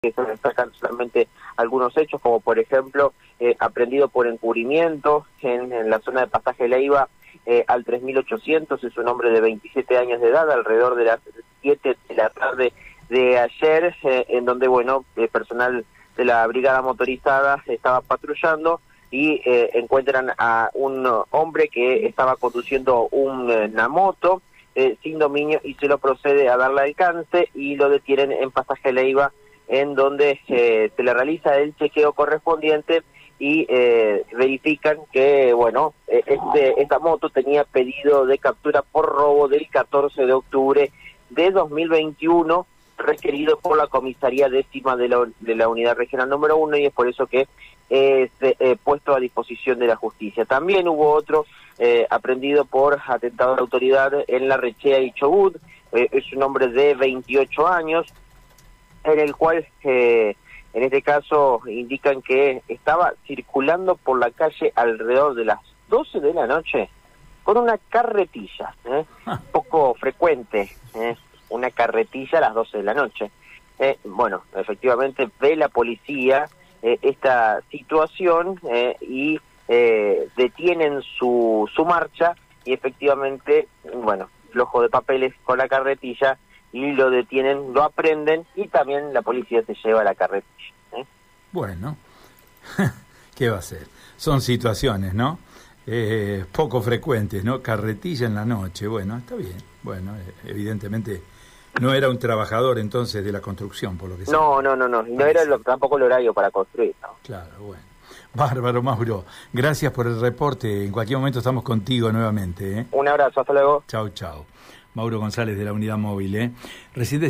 que se destacan solamente algunos hechos, como por ejemplo, eh, aprendido por encubrimiento en, la zona de pasaje Leiva eh, al 3800, es un hombre de 27 años de edad, alrededor de las 7 de la tarde de ayer, eh, en donde, bueno, el personal de la brigada motorizada estaba patrullando y encuentran a un hombre que estaba conduciendo una moto sin dominio y se lo procede a darle alcance y lo detienen en pasaje Leiva en donde eh, se le realiza el chequeo correspondiente y eh, verifican que, bueno, e, este, esta moto tenía pedido de captura por robo del 14 de octubre de 2021 requerido por la comisaría décima de la, de la unidad regional número uno y es por eso que es eh, puesto a disposición de la justicia. También hubo otro eh, aprendido por atentado a la autoridad en la Rechea y Chobut, es un hombre de 28 años, en el cual eh, en este caso indican que estaba circulando por la calle alrededor de las 12 de la noche con una carretilla, ¿eh? Ah. poco frecuente, ¿eh? una carretilla a las 12 de la noche. Eh, bueno, efectivamente ve la policía eh, esta situación y detienen su, su marcha y efectivamente, bueno, flojo de papeles con la carretilla y lo detienen, lo aprenden y también la policía se lleva a la carretilla. ¿eh? Bueno, ¿qué va a ser? Son situaciones, ¿no? Eh, poco frecuentes, ¿no? Carretilla en la noche, bueno, está bien. Bueno, eh, evidentemente no era un trabajador entonces de la construcción, por lo que No, no, no, no, y no era tampoco el horario para construir, ¿no? Claro, bueno. Bárbaro, Mauro. Gracias por el reporte. En cualquier momento estamos contigo nuevamente. ¿eh? Un abrazo, hasta luego. Chao, chao. Mauro González de la Unidad Móvil. ¿eh? Recién